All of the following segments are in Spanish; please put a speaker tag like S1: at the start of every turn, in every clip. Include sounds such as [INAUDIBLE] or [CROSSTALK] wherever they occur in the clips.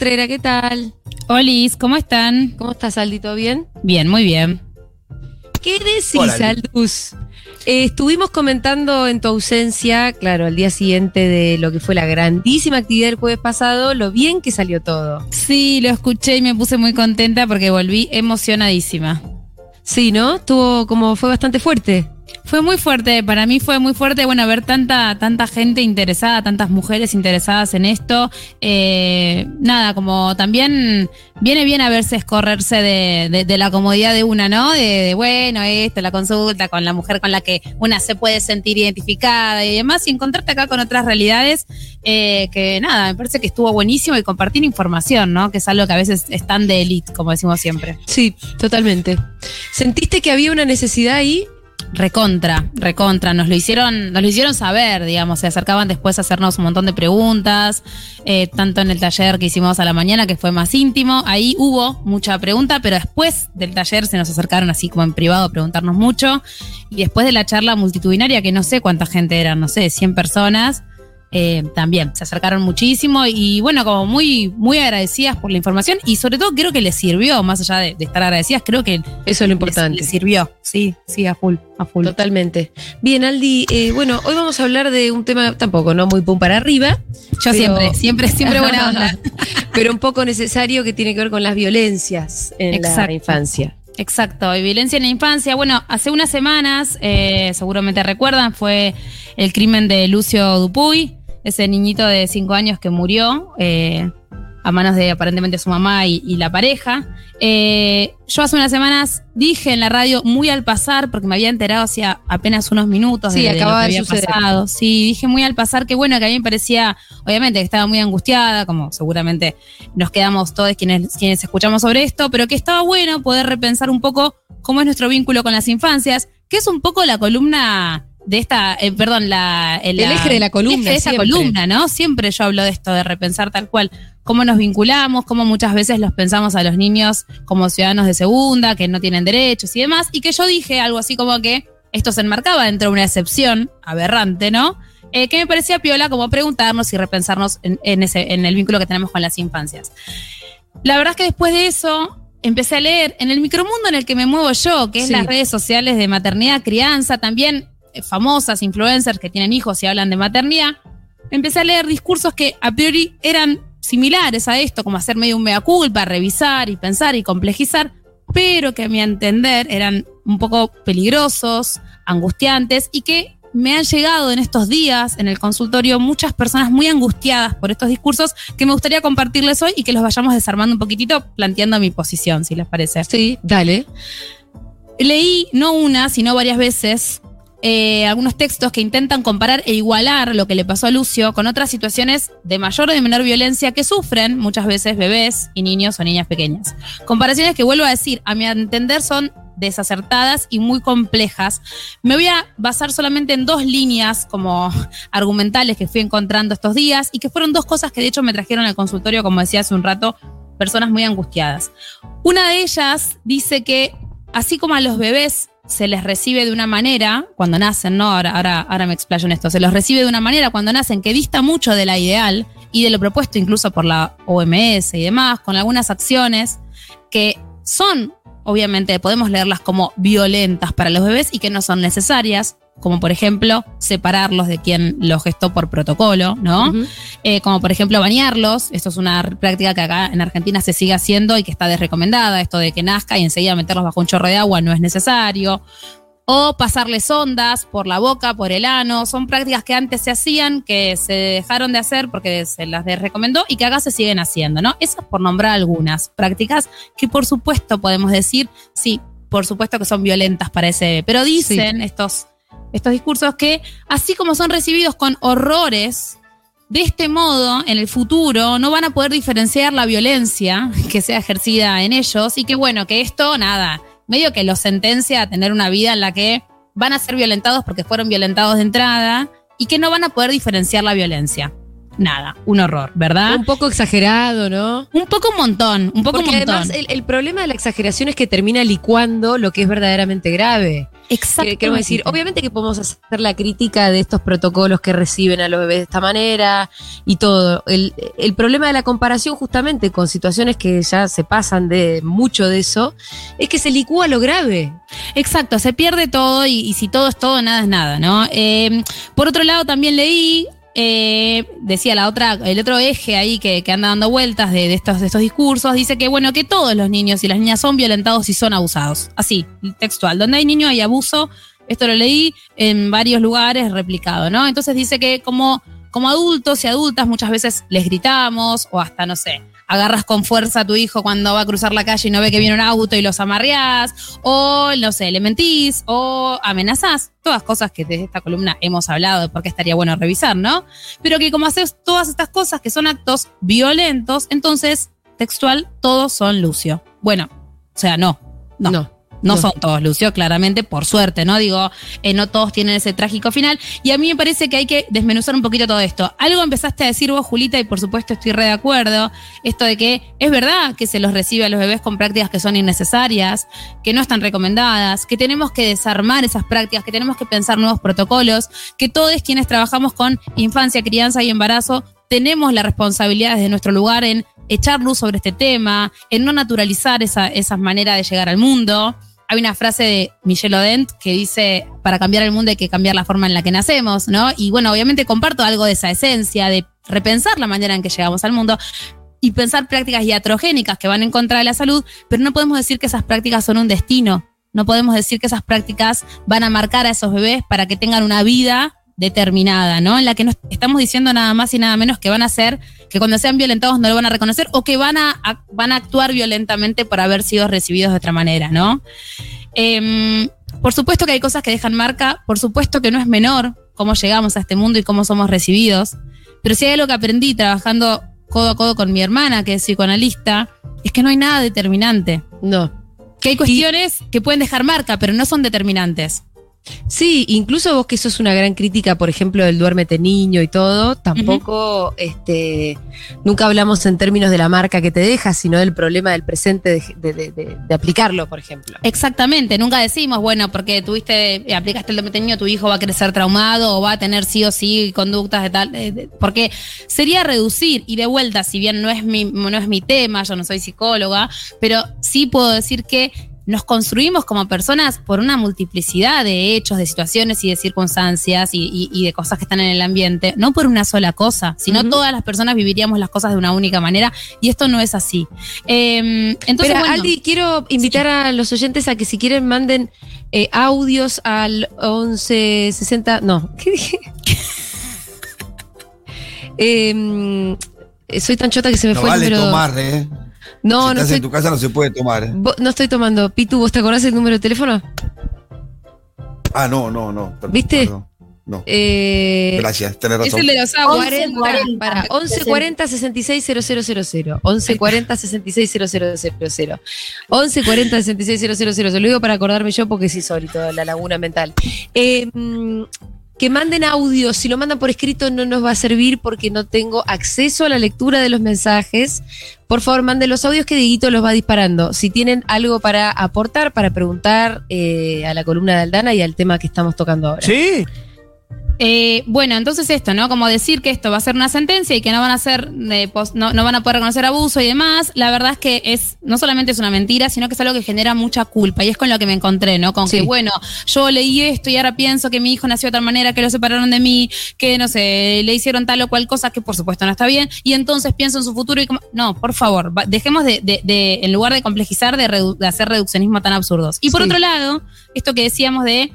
S1: Utrera, ¿qué tal?
S2: Olis, ¿cómo están?
S1: ¿Cómo estás, Aldi? ¿Todo bien?
S2: Bien, muy bien.
S1: ¿Qué decís,
S3: Hola.
S1: Aldus? Eh, estuvimos comentando en tu ausencia, claro, al día siguiente de lo que fue la grandísima actividad del jueves pasado, lo bien que salió todo.
S2: Sí, lo escuché y me puse muy contenta porque volví emocionadísima.
S1: Sí, ¿no? Estuvo como, fue bastante fuerte.
S2: Fue muy fuerte, para mí fue muy fuerte, bueno, ver tanta, tanta gente interesada, tantas mujeres interesadas en esto. Eh, nada, como también viene bien a verse escorrerse de, de- de la comodidad de una, ¿no? De, de, bueno, esto, la consulta con la mujer con la que una se puede sentir identificada y demás, y encontrarte acá con otras realidades eh, que nada, me parece que estuvo buenísimo y compartir información, ¿no? Que es algo que a veces es tan de elite, como decimos siempre.
S1: Sí, totalmente. ¿Sentiste que había una necesidad ahí?
S2: Recontra, recontra. Nos lo hicieron, nos lo hicieron saber, digamos. Se acercaban después a hacernos un montón de preguntas, eh, tanto en el taller que hicimos a la mañana, que fue más íntimo. Ahí hubo mucha pregunta, pero después del taller se nos acercaron así como en privado a preguntarnos mucho. Y después de la charla multitudinaria, que no sé cuánta gente eran, no sé, 100 personas. Eh, también se acercaron muchísimo y bueno, como muy, muy agradecidas por la información y sobre todo creo que les sirvió, más allá de, de estar agradecidas, creo que
S1: Eso es lo importante.
S2: les sirvió. Sí, sí, a full, a full.
S1: Totalmente. Bien, Aldi, eh, bueno, hoy vamos a hablar de un tema tampoco, no muy pum para arriba,
S2: Yo
S1: Pero-
S2: siempre, siempre, siempre buena [LAUGHS] onda.
S1: pero un poco necesario que tiene que ver con las violencias en la infancia.
S2: Exacto, y violencia en la infancia. Bueno, hace unas semanas, eh, seguramente recuerdan, fue el crimen de Lucio Dupuy, ese niñito de 5 años que murió eh, a manos de aparentemente su mamá y, y la pareja. Eh, yo hace unas semanas dije en la radio muy al pasar, porque me había enterado hacía apenas unos minutos
S1: Sí,
S2: de, de lo que
S1: acababa de
S2: había
S1: suceder.
S2: pasado. Sí, dije muy al pasar que bueno, que a mí me parecía, obviamente, que estaba muy angustiada, como seguramente nos quedamos todos quienes, quienes escuchamos sobre esto, pero que estaba bueno poder repensar un poco cómo es nuestro vínculo con las infancias, que es un poco la columna de esta, eh, perdón, la,
S1: El eje de la columna,
S2: de
S1: siempre.
S2: columna, ¿no? Siempre yo hablo de esto, de repensar tal cual, cómo nos vinculamos, cómo muchas veces los pensamos a los niños como ciudadanos de segunda, que no tienen derechos y demás, y que yo dije algo así como que esto se enmarcaba dentro de una excepción aberrante, ¿no? Eh, que me parecía piola como preguntarnos y repensarnos en, en ese, en el vínculo que tenemos con las infancias. La verdad es que después de eso empecé a leer en el micromundo en el que me muevo yo, que es
S1: Sí.
S2: las redes sociales de maternidad, crianza, también eh, famosas influencers que tienen hijos y hablan de maternidad. Empecé a leer discursos que a priori eran similares a esto, como hacer medio un mea culpa, revisar y pensar y complejizar, pero que a mi entender eran un poco peligrosos, angustiantes y que me han llegado en estos días en el consultorio muchas personas muy angustiadas por estos discursos que me gustaría compartirles hoy y que los vayamos desarmando un poquitito planteando mi posición, si les parece.
S1: Sí, dale.
S2: Leí no una, sino varias veces eh, algunos textos que intentan comparar e igualar lo que le pasó a Lucio con otras situaciones de mayor o de menor violencia que sufren muchas veces bebés y niños o niñas pequeñas. Comparaciones que vuelvo a decir, a mi entender son desacertadas y muy complejas. Me voy a basar solamente en dos líneas como [LAUGHS] argumentales que fui encontrando estos días y que fueron dos cosas que de hecho me trajeron al consultorio, como decía hace un rato, personas muy angustiadas. Una de ellas dice que así como a los bebés se les recibe de una manera cuando nacen, ¿no? Ahora, ahora, ahora me explayo en esto. Se los recibe de una manera cuando nacen que dista mucho de la ideal y de lo propuesto incluso por la OMS y demás, con algunas acciones que son, obviamente, podemos leerlas como violentas para los bebés y que no son necesarias, como por ejemplo separarlos de quien lo gestó por protocolo, ¿no? Eh, como por ejemplo bañarlos. Esto es una práctica que acá en Argentina se sigue haciendo y que está desrecomendada. Esto de que nazca y enseguida meterlos bajo un chorro de agua no es necesario. O pasarles ondas por la boca, por el ano. Son prácticas que antes se hacían, que se dejaron de hacer porque se las recomendó y que acá se siguen haciendo, ¿no? Esas por nombrar algunas prácticas que por supuesto podemos decir, sí, por supuesto que son violentas para ese bebé. Pero dicen estos, estos discursos que así como son recibidos con horrores de este modo, en el futuro, no van a poder diferenciar la violencia que sea ejercida en ellos y que bueno, que esto, nada, medio que los sentencia a tener una vida en la que van a ser violentados porque fueron violentados de entrada y que no van a poder diferenciar la violencia. Nada, un horror, ¿verdad?
S1: Un poco exagerado, ¿no?
S2: Un poco un montón, un poco
S1: Porque
S2: un montón.
S1: además el, el problema de la exageración es que termina licuando lo que es verdaderamente grave.
S2: Exacto.
S1: Queremos decir, obviamente que podemos hacer la crítica de estos protocolos que reciben a los bebés de esta manera y todo. El, el problema de la comparación justamente con situaciones que ya se pasan de mucho de eso, es que se licúa lo grave.
S2: Exacto, se pierde todo y, y si todo es todo, nada es nada, ¿no? Eh, por otro lado, también leí eh, decía la otra, el otro eje ahí que, que anda dando vueltas de, de estos, de estos discursos, dice que bueno, que todos los niños y las niñas son violentados y son abusados. Así, textual. Donde hay niños hay abuso. Esto lo leí en varios lugares replicado, ¿no? Entonces dice que como, como adultos y adultas muchas veces les gritamos o hasta, no sé, agarras con fuerza a tu hijo cuando va a cruzar la calle y no ve que viene un auto y los amarreás, o no sé, le mentís, o amenazás. Todas cosas que desde esta columna hemos hablado de por qué estaría bueno revisar, ¿no? Pero que como haces todas estas cosas que son actos violentos, entonces, textual, todos son Lucio. Bueno, o sea, no. No.
S1: No.
S2: No, son todos, Lucio, claramente, por suerte, ¿no? Digo, eh, no todos tienen ese trágico final. Y a mí me parece que hay que desmenuzar un poquito todo esto. Algo empezaste a decir vos, Julita, y por supuesto estoy re de acuerdo. Esto de que es verdad que se los recibe a los bebés con prácticas que son innecesarias, que no están recomendadas, que tenemos que desarmar esas prácticas, que tenemos que pensar nuevos protocolos, que todos quienes trabajamos con infancia, crianza y embarazo tenemos la responsabilidad desde nuestro lugar en echar luz sobre este tema, en no naturalizar esa, esas maneras de llegar al mundo. Hay una frase de Michelle Odent que dice, para cambiar el mundo hay que cambiar la forma en la que nacemos, ¿no? Y bueno, obviamente comparto algo de esa esencia, de repensar la manera en que llegamos al mundo y pensar prácticas iatrogénicas que van en contra de la salud, pero no podemos decir que esas prácticas son un destino. No podemos decir que esas prácticas van a marcar a esos bebés para que tengan una vida determinada, ¿no? En la que no estamos diciendo nada más y nada menos que van a ser, que cuando sean violentados no lo van a reconocer o que van a, a- van a actuar violentamente por haber sido recibidos de otra manera, ¿no? Em, por supuesto que hay cosas que dejan marca, por supuesto que no es menor cómo llegamos a este mundo y cómo somos recibidos, pero si hay algo que aprendí trabajando codo a codo con mi hermana, que es psicoanalista, es que no hay nada determinante.
S1: No.
S2: Que hay cuestiones que pueden dejar marca, pero no son determinantes.
S1: Sí, incluso vos que sos una gran crítica, por ejemplo, del duérmete niño y todo, tampoco, este, nunca hablamos en términos de la marca que te deja, sino del problema del presente de, de- de- de- de aplicarlo, por ejemplo.
S2: Exactamente, nunca decimos, bueno, porque tuviste, eh, aplicaste el duérmete niño, tu hijo va a crecer traumado o va a tener sí o sí conductas de tal, porque sería reducir y de vuelta, si bien no es mi, no es mi tema, yo no soy psicóloga, pero sí puedo decir que nos construimos como personas por una multiplicidad de hechos, de situaciones y de circunstancias y, y- y de cosas que están en el ambiente, no por una sola cosa, sino
S1: Ujú.
S2: todas las personas viviríamos las cosas de una única manera y esto no es así. Eh, entonces,
S1: Pero,
S2: bueno,
S1: Aldi, quiero invitar a los oyentes a que si quieren manden eh, audios al 1160. No, [LAUGHS] ¿qué dije? [LAUGHS] Em, soy tan chota que se me
S3: No
S1: fue
S3: vale
S1: el número.
S3: tomar, ¿eh?
S1: No,
S3: si
S1: no
S3: estás
S1: estoy,
S3: en tu casa no se puede tomar, ¿eh?
S1: no estoy tomando. Pitu, ¿vos te acordás el número de teléfono?
S3: Ah, no, no, no. perdón,
S1: ¿Viste?
S3: perdón. No,
S1: Eh,
S3: gracias, tenés
S2: es
S3: razón.
S2: el de los aguas.
S1: 40, para 1140 660000 1140 660000 1140 660000 lo digo para acordarme yo porque es insólito la laguna mental Eh, mm, que manden audio, si lo mandan por escrito no nos va a servir porque no tengo acceso a la lectura de los mensajes. Por favor, manden los audios que Dieguito los va disparando. Si tienen algo para aportar, para preguntar eh, a la columna de Aldana y al tema que estamos tocando ahora.
S4: Sí.
S2: Eh, bueno, entonces esto, ¿no? Como decir que esto va a ser una sentencia y que no van a ser, eh, pos- no, no van a poder reconocer abuso y demás, la verdad es que es, no solamente es una mentira, sino que es algo que genera mucha culpa. Y es con lo que me encontré, ¿no? Con
S1: Sí.
S2: que, bueno, yo leí esto y ahora pienso que mi hijo nació de tal manera, que lo separaron de mí, que no sé, le hicieron tal o cual cosa que por supuesto no está bien. Y entonces pienso en su futuro y como, no, por favor, dejemos de, de- de- en lugar de complejizar, de, redu- de hacer reduccionismo tan absurdos. Y por
S1: Sí.
S2: otro lado, esto que decíamos de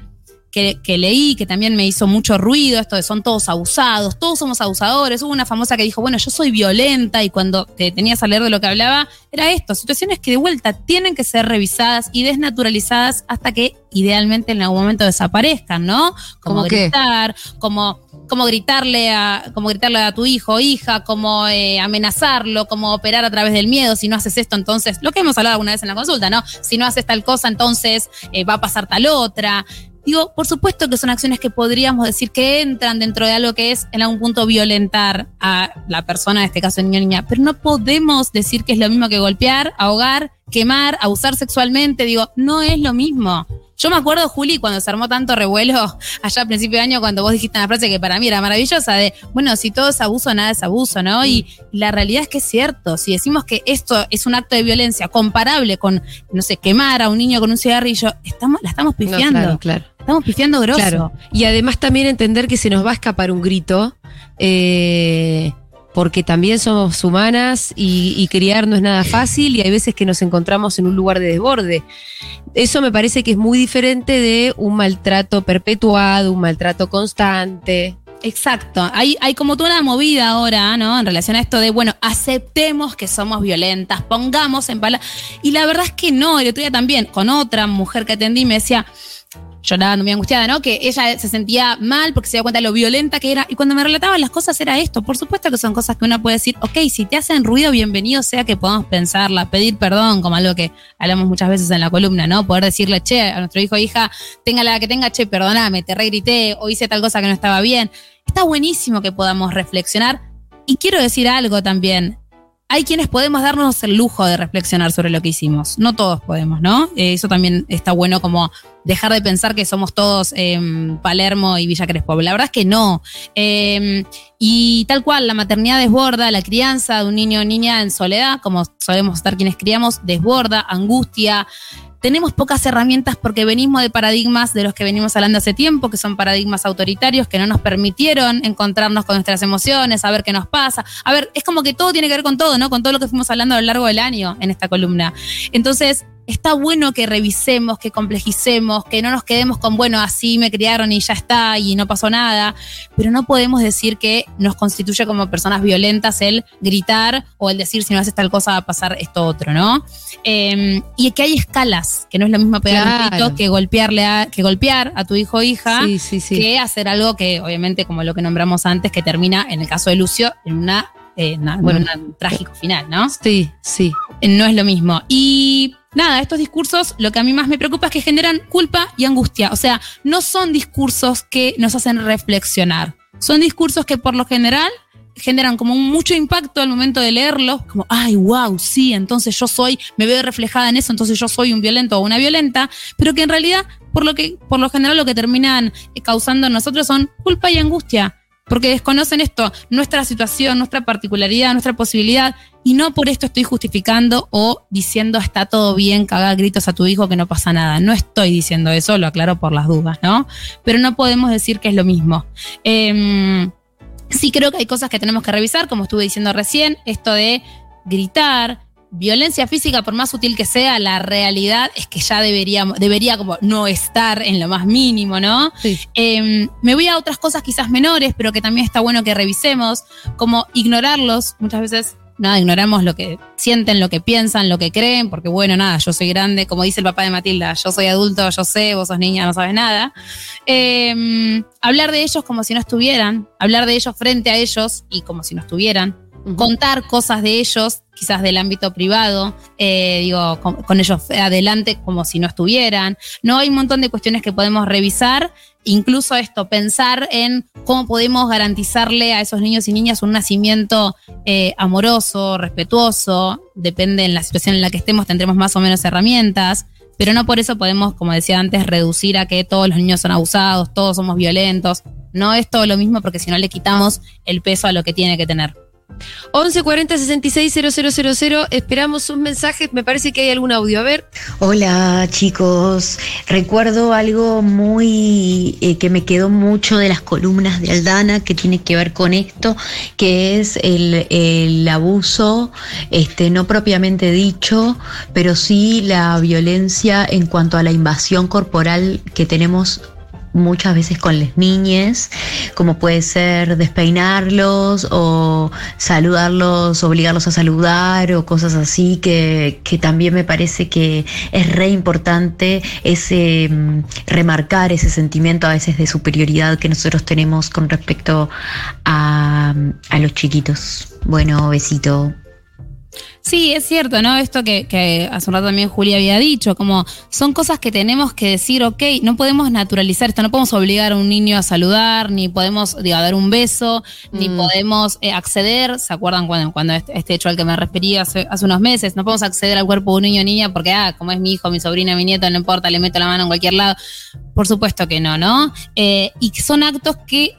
S2: que, que leí, que también me hizo mucho ruido, esto de son todos abusados, todos somos abusadores. Hubo una famosa que dijo, bueno, yo soy violenta y cuando te tenías a leer de lo que hablaba, era esto, situaciones que de vuelta tienen que ser revisadas y desnaturalizadas hasta que idealmente en algún momento desaparezcan, ¿no? Como gritar, como como gritarle a como gritarle a tu hijo o hija, como eh, amenazarlo, como operar a través del miedo, si no haces esto entonces, lo que hemos hablado alguna vez en la consulta, ¿no? Si no haces tal cosa entonces eh, va a pasar tal otra. Digo, por supuesto que son acciones que podríamos decir que entran dentro de algo que es en algún punto violentar a la persona, en este caso niño o niña, pero no podemos decir que es lo mismo que golpear, ahogar, quemar, abusar sexualmente. Digo, no es lo mismo. Yo me acuerdo, Juli, cuando se armó tanto revuelo allá a principio de año, cuando vos dijiste una frase que para mí era maravillosa, de, bueno, si todo es abuso, nada es abuso, ¿no? Y la realidad es que es cierto. Si decimos que esto es un acto de violencia comparable con, no sé, quemar a un niño con un cigarrillo, estamos, la estamos
S1: No,
S2: pifiando.
S1: claro, claro.
S2: Estamos pifiando grosso.
S1: Claro. Y además también entender que se nos va a escapar un grito, eh, porque también somos humanas y, y criar no es nada fácil y hay veces que nos encontramos en un lugar de desborde. Eso me parece que es muy diferente de un maltrato perpetuado, un maltrato constante.
S2: Exacto. Hay, hay como toda una movida ahora, ¿no? En relación a esto de, bueno, aceptemos que somos violentas, pongamos en palabras. Y la verdad es que no. El otro día también, con otra mujer que atendí, me decía, llorando, muy angustiada, ¿no? Que ella se sentía mal porque se dio cuenta de lo violenta que era. Y cuando me relataban las cosas era esto. Por supuesto que son cosas que uno puede decir, ok, si te hacen ruido, bienvenido sea que podamos pensarla, pedir perdón, como algo que hablamos muchas veces en la columna, ¿no? Poder decirle, che, a nuestro hijo o hija, tenga la que tenga, che, perdóname, te regrité o hice tal cosa que no estaba bien. Está buenísimo que podamos reflexionar. Y quiero decir algo también. Hay quienes podemos darnos el lujo de reflexionar sobre lo que hicimos. No todos podemos, ¿no? Eh, eso también está bueno como dejar de pensar que somos todos eh, Palermo y Villa Crespo. La verdad es que no. Eh, y tal cual, la maternidad desborda, la crianza de un niño o niña en soledad, como solemos estar quienes criamos, desborda, angustia. Tenemos pocas herramientas porque venimos de paradigmas de los que venimos hablando hace tiempo, que son paradigmas autoritarios que no nos permitieron encontrarnos con nuestras emociones, saber qué nos pasa. A ver, es como que todo tiene que ver con todo, ¿no? Con todo lo que fuimos hablando a lo largo del año en esta columna. Entonces, está bueno que revisemos, que complejicemos, que no nos quedemos con, bueno, así me criaron y ya está y no pasó nada, pero no podemos decir que nos constituye como personas violentas el gritar o el decir si no haces tal cosa va a pasar esto otro, ¿no? Eh, y que hay escalas, que no es lo mismo pegar un grito que golpearle a, que golpear a tu hijo o hija
S1: Sí, sí, sí.
S2: que hacer algo que, obviamente, como lo que nombramos antes, que termina, en el caso de Lucio, en una, eh, na-
S1: Bueno.
S2: en un trágico final, ¿no?
S1: Sí, sí.
S2: Eh, No es lo mismo. Y nada, estos discursos, lo que a mí más me preocupa es que generan culpa y angustia. O sea, no son discursos que nos hacen reflexionar. Son discursos que por lo general generan como mucho impacto al momento de leerlos, como, ay, wow, sí, entonces yo soy, me veo reflejada en eso, entonces yo soy un violento o una violenta, pero que en realidad, por lo que, por lo general, lo que terminan eh, causando en nosotros son culpa y angustia, porque desconocen esto, nuestra situación, nuestra particularidad, nuestra posibilidad, y no por esto estoy justificando o diciendo está todo bien, cagar gritos a tu hijo que no pasa nada. No estoy diciendo eso, lo aclaro por las dudas, ¿no? Pero no podemos decir que es lo mismo. Em, sí creo que hay cosas que tenemos que revisar, como estuve diciendo recién, esto de gritar, violencia física, por más sutil que sea, la realidad es que ya deberíamos, debería como no estar en lo más mínimo, ¿no?
S1: Sí.
S2: Eh, me voy a otras cosas quizás menores, pero que también está bueno que revisemos, como ignorarlos. Muchas veces, nada, ignoramos lo que sienten, lo que piensan, lo que creen, porque bueno, nada, yo soy grande, como dice el papá de Matilda, yo soy adulto, yo sé, vos sos niña, no sabes nada. Eh, hablar de ellos como si no estuvieran, hablar de ellos frente a ellos y como si no estuvieran Contar cosas de ellos, quizás del ámbito privado, eh, digo, con, con ellos adelante como si no estuvieran. No hay un montón de cuestiones que podemos revisar, incluso esto, pensar en cómo podemos garantizarle a esos niños y niñas un nacimiento eh, amoroso, respetuoso, depende en la situación en la que estemos, tendremos más o menos herramientas. Pero no por eso podemos, como decía antes, reducir a que todos los niños son abusados, todos somos violentos. No es todo lo mismo porque si no le quitamos el peso a lo que tiene que tener.
S1: 11 40 66 000. Esperamos sus mensajes. Me parece que hay algún audio. A ver.
S4: Hola chicos, recuerdo algo muy eh, que me quedó mucho de las columnas de Aldana que tiene que ver con esto, que es el, el abuso, este, no propiamente dicho, pero sí la violencia en cuanto a la invasión corporal que tenemos muchas veces con las niñas, como puede ser despeinarlos o saludarlos, obligarlos a saludar o cosas así, que, que también me parece que es re importante ese mm, remarcar ese sentimiento a veces de superioridad que nosotros tenemos con respecto a, a los chiquitos. Bueno, besito.
S2: Sí, es cierto, ¿no? Esto que, que hace un rato también Julia había dicho, como son cosas que tenemos que decir, ok, no podemos naturalizar esto, no podemos obligar a un niño a saludar, ni podemos, digo, a dar un beso, ni
S1: Mm.
S2: podemos eh, acceder, ¿se acuerdan cuando, cuando este, este hecho al que me refería hace, hace unos meses? No podemos acceder al cuerpo de un niño o niña porque, ah, como es mi hijo, mi sobrina, mi nieto, no importa, le meto la mano en cualquier lado. Por supuesto que no, ¿no? Eh, y son actos que,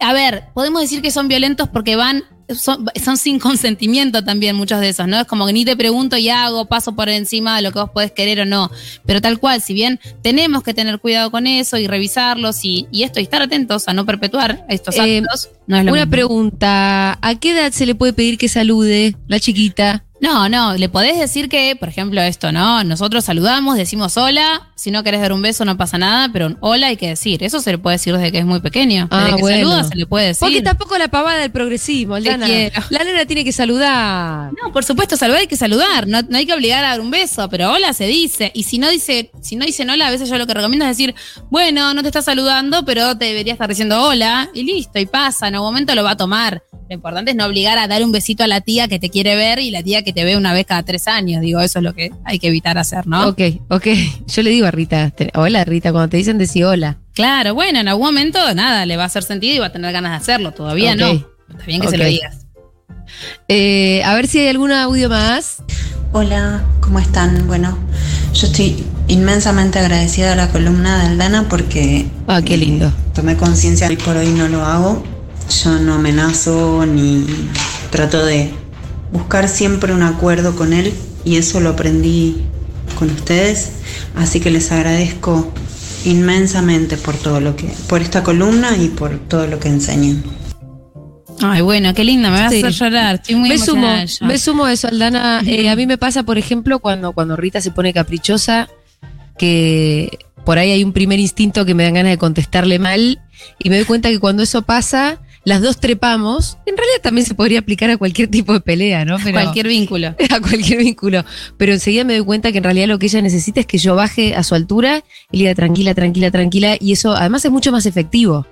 S2: a ver, podemos decir que son violentos porque van son, son sin consentimiento también muchos de esos, ¿no? Es como que ni te pregunto y hago, paso por encima de lo que vos podés querer o no. Pero tal cual, si bien tenemos que tener cuidado con eso y revisarlos y, y esto y estar atentos a no perpetuar estos
S1: Eh,
S2: actos, no es lo
S1: Una
S2: mismo.
S1: pregunta, ¿a qué edad se le puede pedir que salude la chiquita?
S2: No, no, le podés decir que, por ejemplo, esto, ¿no? Nosotros saludamos, decimos hola, si no querés dar un beso no pasa nada, pero un hola hay que decir. Eso se le puede decir desde que es muy pequeño.
S1: Ah,
S2: desde que
S1: bueno.
S2: saluda se le puede decir.
S1: Porque tampoco la pavada del progresismo. La nena tiene que saludar.
S2: No, por supuesto, saludar hay que saludar, no, no hay que obligar a dar un beso, pero hola se dice. Y si no dice, si no dicen hola, a veces yo lo que recomiendo es decir, bueno, no te está saludando, pero te debería estar diciendo hola, y listo, y pasa, en algún momento lo va a tomar. Lo importante es no obligar a dar un besito a la tía que te quiere ver y la tía que te ve una vez cada tres años. Digo, eso es lo que hay que evitar hacer, ¿no?
S1: Ok, ok. Yo le digo a Rita, te- hola Rita, cuando te dicen decir hola.
S2: Claro, bueno, en algún momento nada, le va a hacer sentido y va a tener ganas de hacerlo. Todavía
S1: Ok.
S2: no. Está bien que se lo digas.
S1: Eh, a ver si hay algún audio más.
S5: Hola, ¿cómo están? Bueno, yo estoy inmensamente agradecida a la columna de Aldana porque
S1: Ah, qué lindo.
S5: tomé conciencia, hoy por hoy no lo hago. Yo no amenazo ni trato de buscar siempre un acuerdo con él y eso lo aprendí con ustedes. Así que les agradezco inmensamente por todo lo que, por esta columna y por todo lo que enseñan.
S2: Ay, bueno, qué linda, me vas
S1: Sí.
S2: a hacer llorar. Estoy muy
S1: me sumo, me sumo a eso, Aldana. Eh, a mí me pasa, por ejemplo, cuando, cuando Rita se pone caprichosa, que por ahí hay un primer instinto que me dan ganas de contestarle mal, y me doy cuenta que cuando eso pasa, las dos trepamos. En realidad también se podría aplicar a cualquier tipo de pelea, ¿no? Pero,
S2: Cualquier vínculo. [LAUGHS]
S1: a cualquier vínculo. Pero enseguida me doy cuenta que en realidad lo que ella necesita es que yo baje a su altura y le diga tranquila, tranquila, tranquila. Y eso además es mucho más efectivo.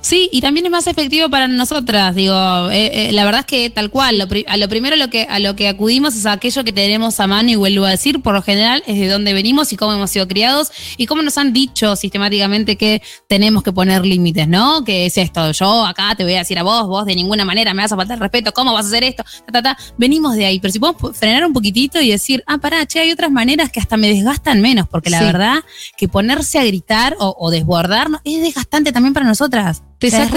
S2: Sí, y también es más efectivo para nosotras, digo, eh, eh, la verdad es que tal cual, lo a lo primero lo que, a lo que acudimos es a aquello que tenemos a mano y vuelvo a decir, por lo general es de dónde venimos y cómo hemos sido criados y cómo nos han dicho sistemáticamente que tenemos que poner límites, ¿no? Que es esto, yo acá te voy a decir a vos, vos de ninguna manera me vas a faltar respeto, ¿cómo vas a hacer esto? Ta, ta, ta. Venimos de ahí, pero si podemos frenar un poquitito y decir, ah, pará, che, hay otras maneras que hasta me desgastan menos, porque la
S1: Sí.
S2: verdad que ponerse a gritar o, o desbordar ¿no? es desgastante también para nosotras.
S1: Te
S2: O sea,
S1: saco-.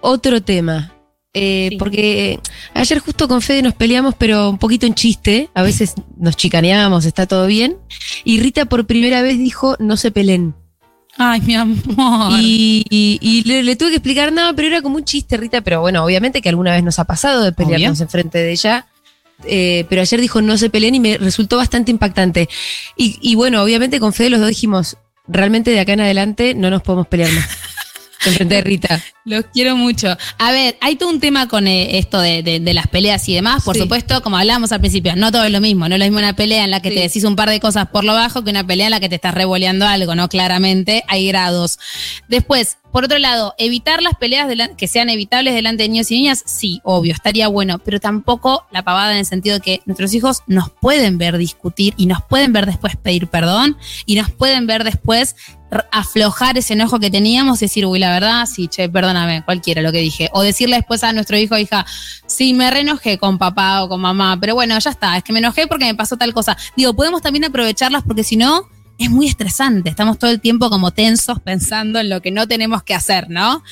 S1: Otro tema. Eh,
S2: Sí.
S1: Porque ayer justo con Fede nos peleamos, pero un poquito en chiste. A veces nos chicaneábamos, está todo bien. Y Rita por primera vez dijo, no se peleen.
S2: Ay, mi amor.
S1: Y, y- y le, le tuve que explicar, no, pero era como un chiste, Rita. Pero bueno, obviamente que alguna vez nos ha pasado de pelearnos enfrente de ella. Eh, pero ayer dijo, no se peleen y me resultó bastante impactante. Y, y bueno, obviamente con Fede los dos dijimos, realmente de acá en adelante no nos podemos pelear más. [LAUGHS] [LAUGHS] Rita.
S2: Los quiero mucho. A ver, hay todo un tema con eh, esto de, de- de las peleas y demás. Por
S1: Sí.
S2: supuesto, como hablábamos al principio, no todo es lo mismo. No es lo mismo una pelea en la que
S1: Sí.
S2: te decís un par de cosas por lo bajo que una pelea en la que te estás revoleando algo, ¿no? Claramente hay grados. Después, por otro lado, evitar las peleas que sean evitables delante de niños y niñas, sí, obvio, estaría bueno, pero tampoco la pavada en el sentido de que nuestros hijos nos pueden ver discutir y nos pueden ver después pedir perdón y nos pueden ver después aflojar ese enojo que teníamos y decir, uy, la verdad, sí, che, perdóname, cualquiera lo que dije. O decirle después a nuestro hijo o hija, sí, me reenojé con papá o con mamá, pero bueno, ya está, es que me enojé porque me pasó tal cosa. Digo, podemos también aprovecharlas porque si no, es muy estresante. Estamos todo el tiempo como tensos pensando en lo que no tenemos que hacer, ¿no?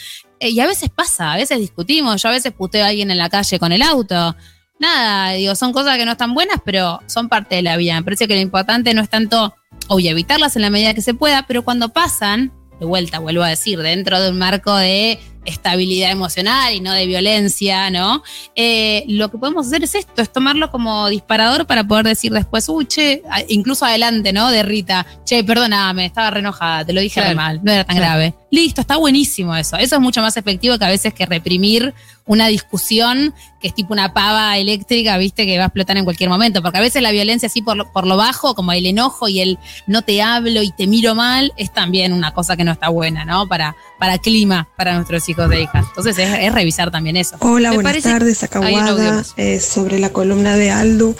S2: Eh, y a veces pasa, a veces discutimos, yo a veces puteo a alguien en la calle con el auto. Nada, digo, son cosas que no están buenas, pero son parte de la vida. Me parece que lo importante no es tanto, obvio, evitarlas en la medida que se pueda, pero cuando pasan, de vuelta, vuelvo a decir, dentro de un marco de estabilidad emocional y no de violencia, ¿no? Eh, lo que podemos hacer es esto, es tomarlo como disparador para poder decir después, uy, che, incluso adelante, ¿no? De Rita, che, perdóname, estaba re enojada, te lo dije re
S1: Claro.
S2: mal, no era tan
S1: Claro.
S2: grave. Listo, está buenísimo eso. Eso es mucho más efectivo que a veces que reprimir una discusión que es tipo una pava eléctrica, viste, que va a explotar en cualquier momento. Porque a veces la violencia así por lo, por lo bajo, como el enojo y el no te hablo y te miro mal, es también una cosa que no está buena, ¿no? Para, para clima, para nuestros hijos e hijas. Entonces es, es revisar también eso.
S6: Hola,
S1: Me
S6: buenas
S1: parece-
S6: tardes, Acahuada. Eh, sobre la columna de Aldu,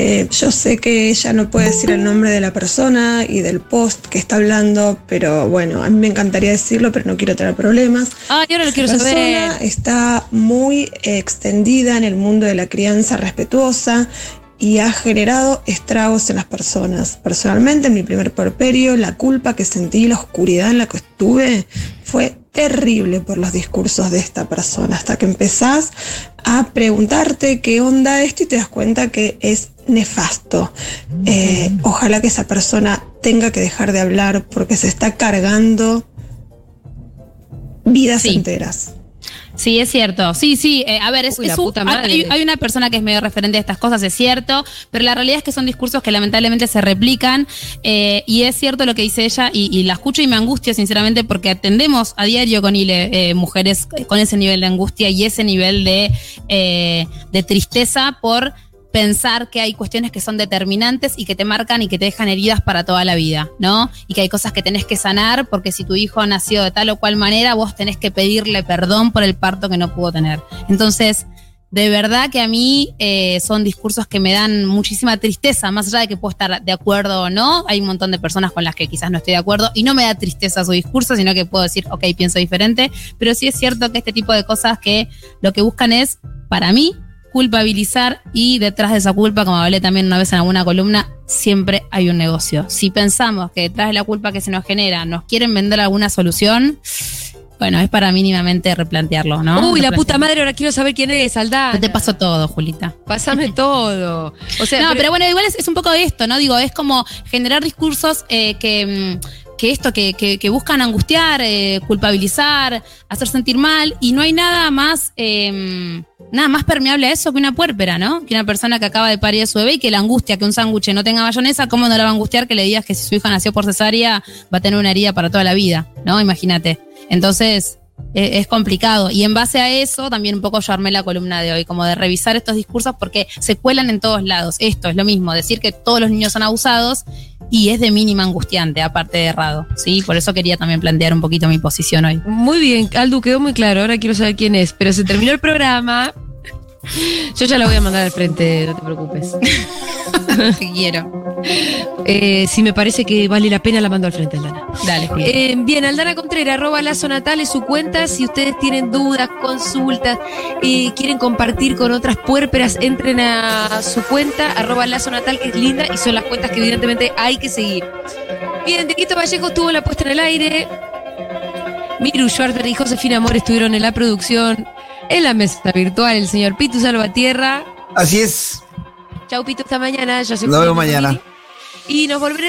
S6: Eh, yo sé que ella no puede decir el nombre de la persona y del post que está hablando, pero bueno, a mí me encantaría decirlo, pero no quiero tener problemas.
S1: Ay, ahora lo
S6: Esa
S1: quiero
S6: persona
S1: saber.
S6: está muy extendida en el mundo de la crianza respetuosa y ha generado estragos en las personas. Personalmente, en mi primer porperio, la culpa que sentí, la oscuridad en la que estuve, fue terrible por los discursos de esta persona, hasta que empezás a preguntarte qué onda esto y te das cuenta que es nefasto. Eh, ojalá que esa persona tenga que dejar de hablar porque se está cargando vidas
S2: Sí.
S6: enteras.
S2: Sí, es cierto. Sí, sí. eh, a ver, es,
S1: Uy, la
S2: es un- hay, hay una persona que es medio referente de estas cosas, es cierto, pero la realidad es que son discursos que lamentablemente se replican eh, y es cierto lo que dice ella y, y la escucho y me angustia sinceramente porque atendemos a diario con Ile eh, mujeres con ese nivel de angustia y ese nivel de, eh, de tristeza por pensar que hay cuestiones que son determinantes y que te marcan y que te dejan heridas para toda la vida, ¿no? Y que hay cosas que tenés que sanar porque si tu hijo nació de tal o cual manera, vos tenés que pedirle perdón por el parto que no pudo tener. Entonces, de verdad que a mí eh, son discursos que me dan muchísima tristeza, más allá de que puedo estar de acuerdo o no, hay un montón de personas con las que quizás no estoy de acuerdo y no me da tristeza su discurso, sino que puedo decir, ok, pienso diferente, pero sí es cierto que este tipo de cosas que lo que buscan es, para mí, culpabilizar y detrás de esa culpa, como hablé también una vez en alguna columna, siempre hay un negocio. Si pensamos que detrás de la culpa que se nos genera nos quieren vender alguna solución, bueno, es para mínimamente replantearlo, ¿no?
S1: Uy, la puta madre, ahora quiero saber quién es, Aldana.
S2: No te pasó todo, Julita.
S1: Pásame [LAUGHS] todo. O sea,
S2: No, pero bueno, igual es, es un poco esto, ¿no? Digo, es como generar discursos eh, que, mm, que esto, que, que- que buscan angustiar, eh, culpabilizar, hacer sentir mal, y no hay nada más, eh, nada más permeable a eso que una puérpera, ¿no? Que una persona que acaba de parir a su bebé y que la angustia que un sándwich no tenga mayonesa, ¿cómo no la va a angustiar que le digas que si su hija nació por cesárea va a tener una herida para toda la vida, ¿no? Imagínate. Entonces, es complicado. Y en base a eso, también un poco yo armé la columna de hoy, como de revisar estos discursos porque se cuelan en todos lados. Esto es lo mismo, decir que todos los niños son abusados y es de mínima angustiante, aparte de errado. ¿sí? Por eso quería también plantear un poquito mi posición hoy.
S1: Muy bien, Aldu, quedó muy claro. Ahora quiero saber quién es. Pero se terminó el programa. Yo ya la voy a mandar al frente, no te preocupes. [LAUGHS]
S2: Quiero.
S1: Eh, si me parece que vale la pena, la mando al frente, Aldana.
S2: Dale.
S1: Eh, bien, Aldana Contreras, arroba Lazo Natal es su cuenta. Si ustedes tienen dudas, consultas y quieren compartir con otras puérperas, entren a su cuenta, arroba Lazo Natal, que es linda y son las cuentas que evidentemente hay que seguir. Bien, Dieguito Vallejo estuvo en la puesta en el aire. Miru Schwarzer y Josefina Amor estuvieron en la producción. En la mesa virtual, el señor Pitu Salvatierra.
S3: Así es.
S1: Chau, Pitu, hasta mañana. Yo soy
S3: Nos vemos mañana.
S1: Y nos volveremos.